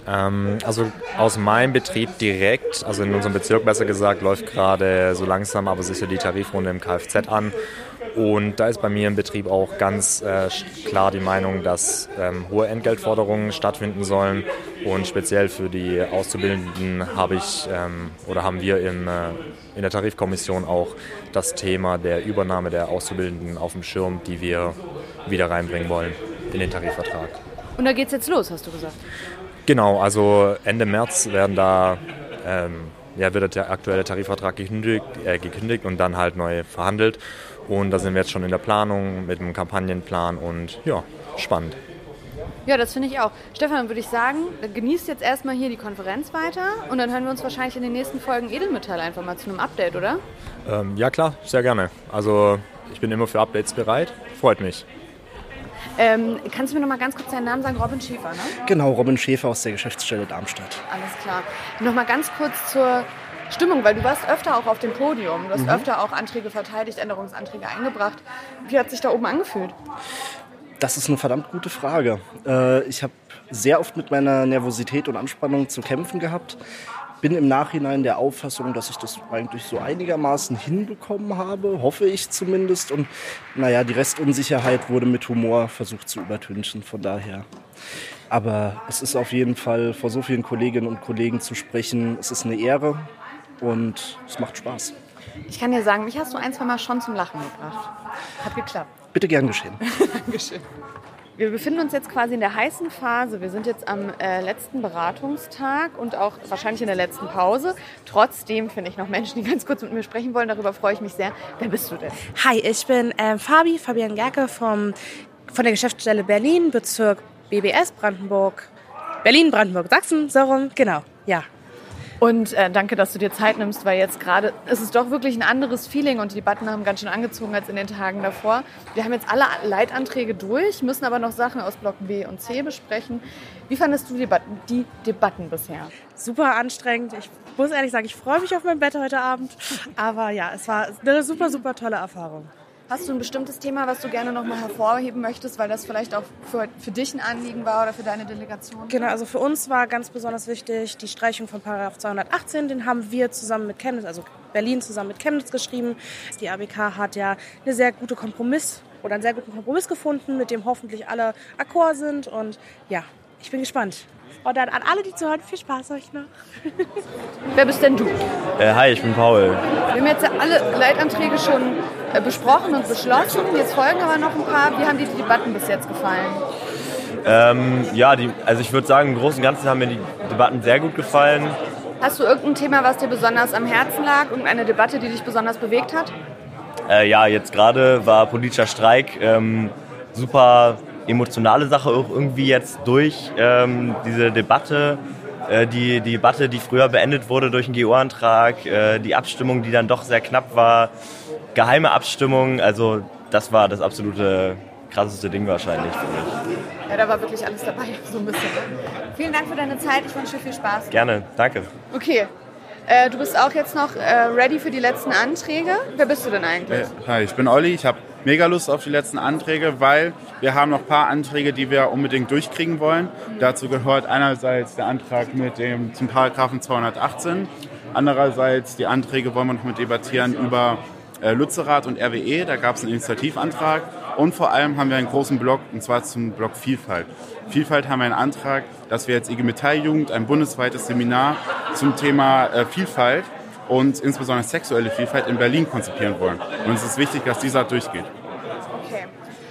Ähm, also aus meinem Betrieb direkt, also in unserem Bezirk besser gesagt, läuft gerade so langsam aber sicher die Tarifrunde im Kfz an. Und da ist bei mir im Betrieb auch ganz äh, klar die Meinung, dass ähm, hohe Entgeltforderungen stattfinden sollen. Und speziell für die Auszubildenden habe ich ähm, oder haben wir im, äh, in der Tarifkommission auch das Thema der Übernahme der Auszubildenden auf dem Schirm, die wir wieder reinbringen wollen in den Tarifvertrag. Und da geht es jetzt los, hast du gesagt? Genau, also Ende März werden da ähm, ja, wird der aktuelle Tarifvertrag gekündigt, äh, gekündigt und dann halt neu verhandelt. Und da sind wir jetzt schon in der Planung mit einem Kampagnenplan und ja, spannend. Ja, das finde ich auch. Stefan, würde ich sagen, genießt jetzt erstmal hier die Konferenz weiter und dann hören wir uns wahrscheinlich in den nächsten Folgen Edelmetall einfach mal zu einem Update, oder? Ähm, ja, klar, sehr gerne. Also ich bin immer für Updates bereit. Freut mich. Ähm, kannst du mir noch mal ganz kurz deinen Namen sagen? Robin Schäfer, ne? Genau, Robin Schäfer aus der Geschäftsstelle Darmstadt. Alles klar. Noch mal ganz kurz zur Stimmung, weil du warst öfter auch auf dem Podium. Du hast Mhm. öfter auch Anträge verteidigt, Änderungsanträge eingebracht. Wie hat sich da oben angefühlt? Das ist eine verdammt gute Frage. Äh, ich habe sehr oft mit meiner Nervosität und Anspannung zu kämpfen gehabt. Bin im Nachhinein der Auffassung, dass ich das eigentlich so einigermaßen hinbekommen habe, hoffe ich zumindest. Und naja, die Restunsicherheit wurde mit Humor versucht zu übertünchen, von daher. Aber es ist auf jeden Fall vor so vielen Kolleginnen und Kollegen zu sprechen. Es ist eine Ehre und es macht Spaß. Ich kann dir sagen, mich hast du ein, zwei Mal schon zum Lachen gebracht. Hat geklappt. Bitte gern geschehen. Dankeschön. Wir befinden uns jetzt quasi in der heißen Phase. Wir sind jetzt am äh, letzten Beratungstag und auch wahrscheinlich in der letzten Pause. Trotzdem finde ich noch Menschen, die ganz kurz mit mir sprechen wollen. Darüber freue ich mich sehr. Wer bist du denn? Hi, ich bin ähm, Fabi, Fabian Gerke vom, von der Geschäftsstelle Berlin, Bezirk BBS Brandenburg. Berlin, Brandenburg, Sachsen, so rum, genau, ja. Und äh, danke, dass du dir Zeit nimmst, weil jetzt gerade ist es doch wirklich ein anderes Feeling und die Debatten haben ganz schön angezogen als in den Tagen davor. Wir haben jetzt alle Leitanträge durch, müssen aber noch Sachen aus Block B und C besprechen. Wie fandest du die Debatten, die Debatten bisher? Super anstrengend. Ich muss ehrlich sagen, ich freue mich auf mein Bett heute Abend. Aber ja, es war eine super, super tolle Erfahrung. Hast du ein bestimmtes Thema, was du gerne noch mal hervorheben möchtest, weil das vielleicht auch für, für dich ein Anliegen war oder für deine Delegation? Genau, also für uns war ganz besonders wichtig die Streichung von Paragraph 218. Den haben wir zusammen mit Chemnitz, also Berlin zusammen mit Chemnitz geschrieben. Die ABK hat ja eine sehr gute Kompromiss oder einen sehr guten Kompromiss gefunden, mit dem hoffentlich alle d'accord sind. Und ja, ich bin gespannt. Und dann an alle, die zuhören, viel Spaß euch noch. Wer bist denn du? Äh, hi, ich bin Paul. Wir haben jetzt ja alle Leitanträge schon äh, besprochen und beschlossen. Jetzt folgen aber noch ein paar. Wie haben dir die Debatten bis jetzt gefallen? Ähm, ja, die, also ich würde sagen, im Großen und Ganzen haben mir die Debatten sehr gut gefallen. Hast du irgendein Thema, was dir besonders am Herzen lag? Irgendeine Debatte, die dich besonders bewegt hat? Äh, ja, jetzt gerade war politischer Streik ähm, super emotionale Sache auch irgendwie jetzt durch ähm, diese Debatte. Äh, die, die Debatte, die früher beendet wurde durch einen GO-Antrag, äh, die Abstimmung, die dann doch sehr knapp war, geheime Abstimmung, also das war das absolute krasseste Ding wahrscheinlich für mich. Ja, da war wirklich alles dabei, so ein bisschen. Vielen Dank für deine Zeit. Ich wünsche dir viel Spaß. Gerne, danke. Okay. Äh, du bist auch jetzt noch äh, ready für die letzten Anträge. Wer bist du denn eigentlich? Äh, Hi, ich bin Olli. Ich habe mega Lust auf die letzten Anträge, weil wir haben noch ein paar Anträge, die wir unbedingt durchkriegen wollen. Dazu gehört einerseits der Antrag mit dem, zum Paragraphen 218. Andererseits die Anträge wollen wir noch mit debattieren über äh, Lützerath und RWE. Da gab es einen Initiativantrag. Und vor allem haben wir einen großen Block, und zwar zum Block Vielfalt. Vielfalt haben wir einen Antrag, dass wir jetzt IG Metalljugend ein bundesweites Seminar zum Thema äh, Vielfalt und insbesondere sexuelle Vielfalt in Berlin konzipieren wollen. Und es ist wichtig, dass dieser durchgeht. Okay.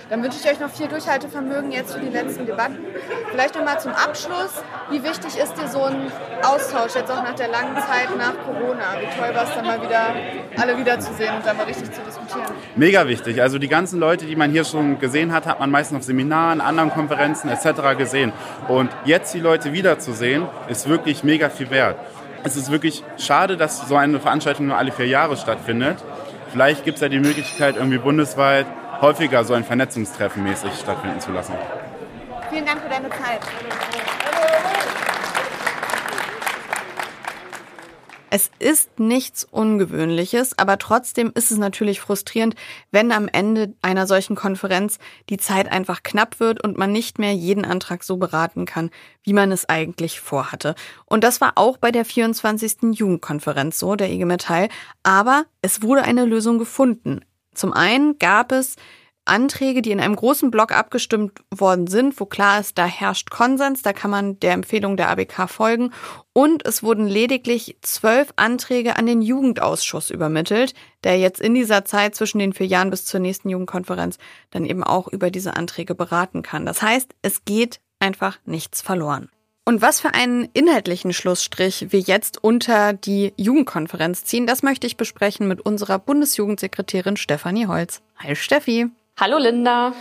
Dann wünsche ich euch noch viel Durchhaltevermögen jetzt für die letzten Debatten. Vielleicht noch mal zum Abschluss. Wie wichtig ist dir so ein Austausch jetzt auch nach der langen Zeit nach Corona? Wie toll war es dann mal wieder, alle wiederzusehen und dann mal richtig zu diskutieren? Mega wichtig. Also die ganzen Leute, die man hier schon gesehen hat, hat man meistens auf Seminaren, anderen Konferenzen etc. gesehen. Und jetzt die Leute wiederzusehen, ist wirklich mega viel wert. Es ist wirklich schade, dass so eine Veranstaltung nur alle vier Jahre stattfindet. Vielleicht gibt es ja die Möglichkeit, irgendwie bundesweit häufiger so ein Vernetzungstreffen mäßig stattfinden zu lassen. Vielen Dank für deine Zeit. Es ist nichts Ungewöhnliches, aber trotzdem ist es natürlich frustrierend, wenn am Ende einer solchen Konferenz die Zeit einfach knapp wird und man nicht mehr jeden Antrag so beraten kann, wie man es eigentlich vorhatte. Und das war auch bei der 24. Jugendkonferenz so, der IG Metall. Aber es wurde eine Lösung gefunden. Zum einen gab es Anträge, die in einem großen Block abgestimmt worden sind, wo klar ist, da herrscht Konsens, da kann man der Empfehlung der ABK folgen. Und es wurden lediglich zwölf Anträge an den Jugendausschuss übermittelt, der jetzt in dieser Zeit zwischen den vier Jahren bis zur nächsten Jugendkonferenz dann eben auch über diese Anträge beraten kann. Das heißt, es geht einfach nichts verloren. Und was für einen inhaltlichen Schlussstrich wir jetzt unter die Jugendkonferenz ziehen, das möchte ich besprechen mit unserer Bundesjugendsekretärin Stefanie Holz. Hi Steffi. Hallo Linda.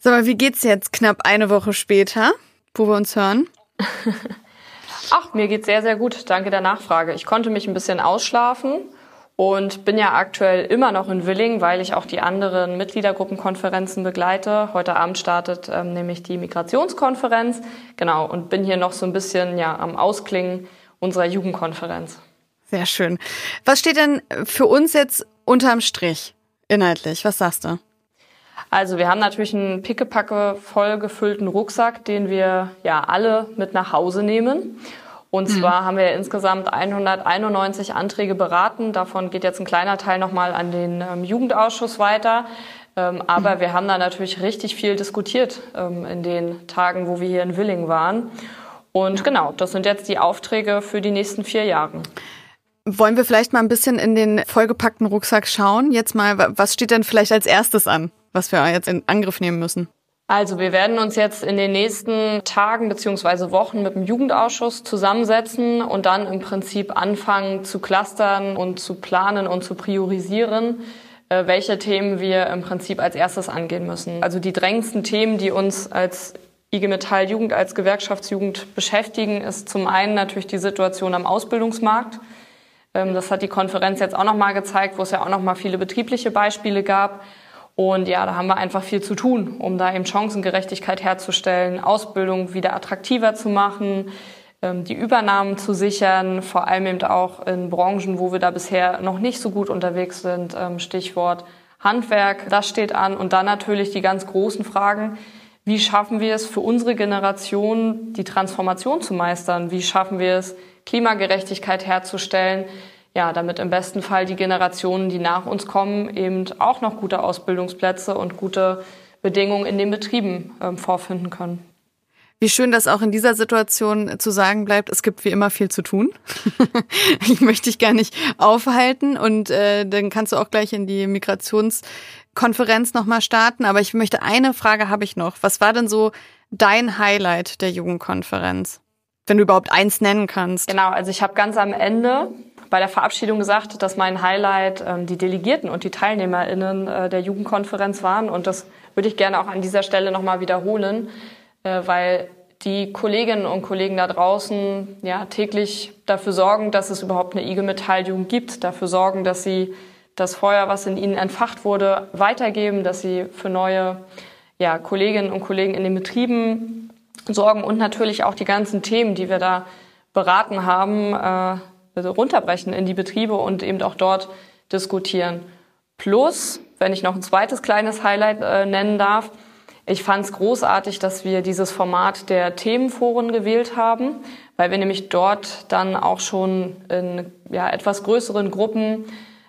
Sag mal, wie geht's jetzt knapp eine Woche später, wo wir uns hören? Ach, mir geht's sehr, sehr gut. Danke der Nachfrage. Ich konnte mich ein bisschen ausschlafen und bin ja aktuell immer noch in Willing, weil ich auch die anderen Mitgliedergruppenkonferenzen begleite. Heute Abend startet ähm, nämlich die Migrationskonferenz. Genau, und bin hier noch so ein bisschen ja, am Ausklingen unserer Jugendkonferenz. Sehr schön. Was steht denn für uns jetzt unterm Strich inhaltlich? Was sagst du? Also wir haben natürlich einen pickepacke voll gefüllten Rucksack, den wir ja alle mit nach Hause nehmen. Und mhm. zwar haben wir insgesamt 191 Anträge beraten. Davon geht jetzt ein kleiner Teil nochmal an den ähm, Jugendausschuss weiter. Ähm, aber mhm. wir haben da natürlich richtig viel diskutiert ähm, in den Tagen, wo wir hier in Willing waren. Und genau, das sind jetzt die Aufträge für die nächsten vier Jahre. Wollen wir vielleicht mal ein bisschen in den vollgepackten Rucksack schauen? Jetzt mal, was steht denn vielleicht als erstes an, was wir jetzt in Angriff nehmen müssen? Also wir werden uns jetzt in den nächsten Tagen beziehungsweise Wochen mit dem Jugendausschuss zusammensetzen und dann im Prinzip anfangen zu clustern und zu planen und zu priorisieren, äh, welche Themen wir im Prinzip als erstes angehen müssen. Also die drängendsten Themen, die uns als IG Metall Jugend, als Gewerkschaftsjugend beschäftigen, ist zum einen natürlich die Situation am Ausbildungsmarkt. Ähm, das hat die Konferenz jetzt auch nochmal gezeigt, wo es ja auch nochmal viele betriebliche Beispiele gab. Und ja, da haben wir einfach viel zu tun, um da eben Chancengerechtigkeit herzustellen, Ausbildung wieder attraktiver zu machen, ähm, die Übernahmen zu sichern, vor allem eben auch in Branchen, wo wir da bisher noch nicht so gut unterwegs sind. Ähm, Stichwort Handwerk, das steht an. Und dann natürlich die ganz großen Fragen. Wie schaffen wir es für unsere Generation, die Transformation zu meistern? Wie schaffen wir es, Klimagerechtigkeit herzustellen? Ja, damit im besten Fall die Generationen, die nach uns kommen, eben auch noch gute Ausbildungsplätze und gute Bedingungen in den Betrieben äh, vorfinden können. Wie schön, dass auch in dieser Situation zu sagen bleibt, es gibt wie immer viel zu tun. ich möchte dich gar nicht aufhalten und äh, dann kannst du auch gleich in die Migrationskonferenz nochmal starten. Aber ich möchte eine Frage habe ich noch. Was war denn so dein Highlight der Jugendkonferenz? Wenn du überhaupt eins nennen kannst. Genau, also ich habe ganz am Ende bei der Verabschiedung gesagt, dass mein Highlight ähm, die Delegierten und die TeilnehmerInnen äh, der Jugendkonferenz waren. Und das würde ich gerne auch an dieser Stelle nochmal wiederholen, äh, weil die Kolleginnen und Kollegen da draußen ja täglich dafür sorgen, dass es überhaupt eine IG Metalljugend gibt, dafür sorgen, dass sie das Feuer, was in ihnen entfacht wurde, weitergeben, dass sie für neue ja, Kolleginnen und Kollegen in den Betrieben sorgen und natürlich auch die ganzen Themen, die wir da beraten haben, äh, runterbrechen in die Betriebe und eben auch dort diskutieren. Plus, wenn ich noch ein zweites kleines Highlight äh, nennen darf, ich fand es großartig, dass wir dieses Format der Themenforen gewählt haben, weil wir nämlich dort dann auch schon in ja, etwas größeren Gruppen,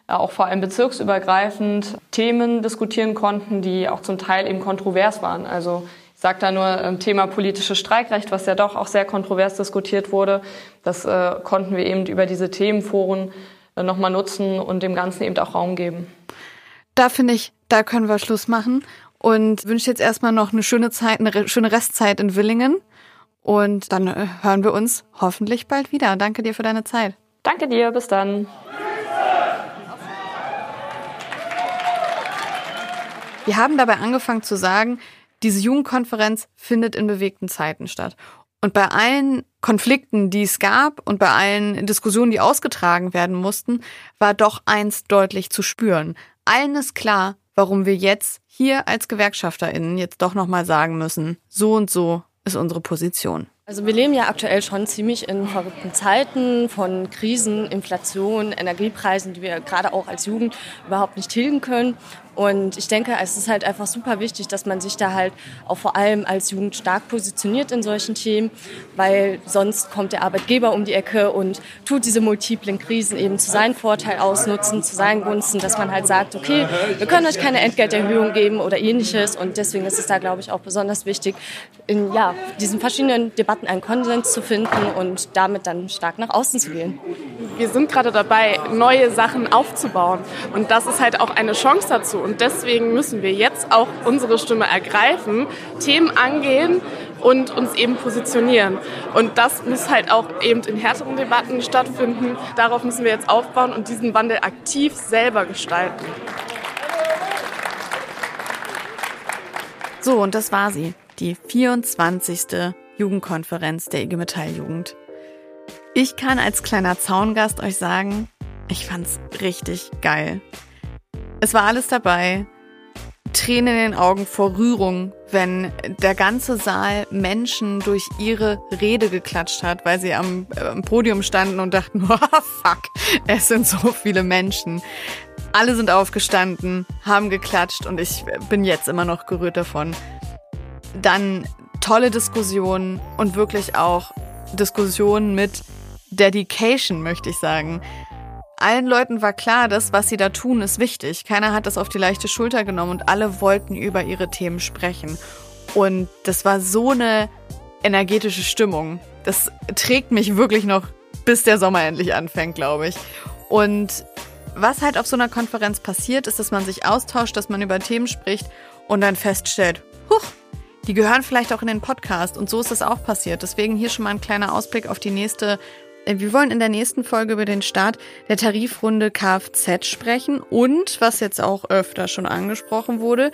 äh, auch vor allem bezirksübergreifend, Themen diskutieren konnten, die auch zum Teil eben kontrovers waren. Also sage da nur ähm, Thema politisches Streikrecht, was ja doch auch sehr kontrovers diskutiert wurde. Das äh, konnten wir eben über diese Themenforen äh, nochmal nutzen und dem Ganzen eben auch Raum geben. Da finde ich, da können wir Schluss machen und wünsche jetzt erstmal noch eine schöne Zeit, eine schöne Restzeit in Willingen. Und dann äh, hören wir uns hoffentlich bald wieder. Danke dir für deine Zeit. Danke dir, bis dann. Wir haben dabei angefangen zu sagen, diese Jugendkonferenz findet in bewegten Zeiten statt. Und bei allen Konflikten, die es gab und bei allen Diskussionen, die ausgetragen werden mussten, war doch eins deutlich zu spüren. Allen ist klar, warum wir jetzt hier als GewerkschafterInnen jetzt doch nochmal sagen müssen, so und so ist unsere Position. Also wir leben ja aktuell schon ziemlich in verrückten Zeiten von Krisen, Inflation, Energiepreisen, die wir gerade auch als Jugend überhaupt nicht tilgen können. Und ich denke, es ist halt einfach super wichtig, dass man sich da halt auch vor allem als Jugend stark positioniert in solchen Themen, weil sonst kommt der Arbeitgeber um die Ecke und tut diese multiplen Krisen eben zu seinem Vorteil ausnutzen, zu seinen Gunsten, dass man halt sagt, okay, wir können euch keine Entgelterhöhung geben oder ähnliches. Und deswegen ist es da, glaube ich, auch besonders wichtig, in ja, diesen verschiedenen Debatten einen Konsens zu finden und damit dann stark nach außen zu gehen. Wir sind gerade dabei, neue Sachen aufzubauen. Und das ist halt auch eine Chance dazu und deswegen müssen wir jetzt auch unsere Stimme ergreifen, Themen angehen und uns eben positionieren. Und das muss halt auch eben in härteren Debatten stattfinden. Darauf müssen wir jetzt aufbauen und diesen Wandel aktiv selber gestalten. So, und das war sie, die 24. Jugendkonferenz der IG Metall Jugend. Ich kann als kleiner Zaungast euch sagen, Ich fand's richtig geil. Es war alles dabei. Tränen in den Augen vor Rührung, wenn der ganze Saal Menschen durch ihre Rede geklatscht hat, weil sie am, äh, am Podium standen und dachten, oh, fuck, es sind so viele Menschen. Alle sind aufgestanden, haben geklatscht und ich bin jetzt immer noch gerührt davon. Dann tolle Diskussionen und wirklich auch Diskussionen mit Dedication, möchte ich sagen. Allen Leuten war klar, dass was sie da tun, ist wichtig. Keiner hat das auf die leichte Schulter genommen und alle wollten über ihre Themen sprechen. Und das war so eine energetische Stimmung. Das trägt mich wirklich noch, bis der Sommer endlich anfängt, glaube ich. Und was halt auf so einer Konferenz passiert, ist, dass man sich austauscht, dass man über Themen spricht und dann feststellt, huch, die gehören vielleicht auch in den Podcast. Und so ist es auch passiert. Deswegen hier schon mal ein kleiner Ausblick auf die nächste wir wollen in der nächsten Folge über den Start der Tarifrunde Kfz sprechen und, was jetzt auch öfter schon angesprochen wurde,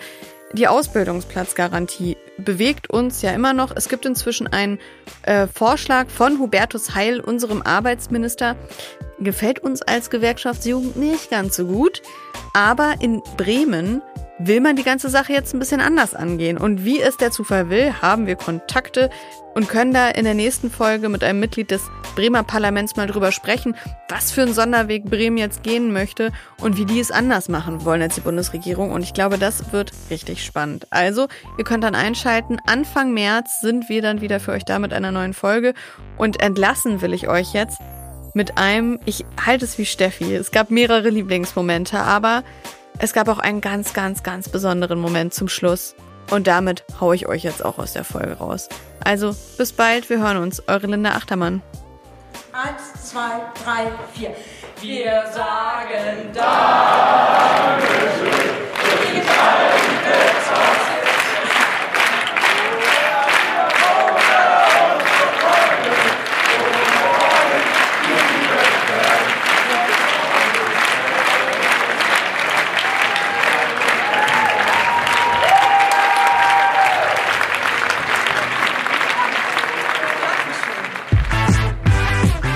die Ausbildungsplatzgarantie bewegt uns ja immer noch. Es gibt inzwischen einen äh, Vorschlag von Hubertus Heil, unserem Arbeitsminister. Gefällt uns als Gewerkschaftsjugend nicht ganz so gut. Aber in Bremen will man die ganze Sache jetzt ein bisschen anders angehen. Und wie es der Zufall will, haben wir Kontakte und können da in der nächsten Folge mit einem Mitglied des Bremer Parlaments mal drüber sprechen, was für einen Sonderweg Bremen jetzt gehen möchte und wie die es anders machen wollen als die Bundesregierung. Und ich glaube, das wird richtig spannend. Also, ihr könnt dann einschalten. Anfang März sind wir dann wieder für euch da mit einer neuen Folge. Und entlassen will ich euch jetzt mit einem, ich halte es wie Steffi. Es gab mehrere Lieblingsmomente, aber es gab auch einen ganz, ganz, ganz besonderen Moment zum Schluss. Und damit haue ich euch jetzt auch aus der Folge raus. Also, bis bald, wir hören uns. Eure Linda Achtermann. Eins, zwei, drei, vier. Wir sagen Dankeschön.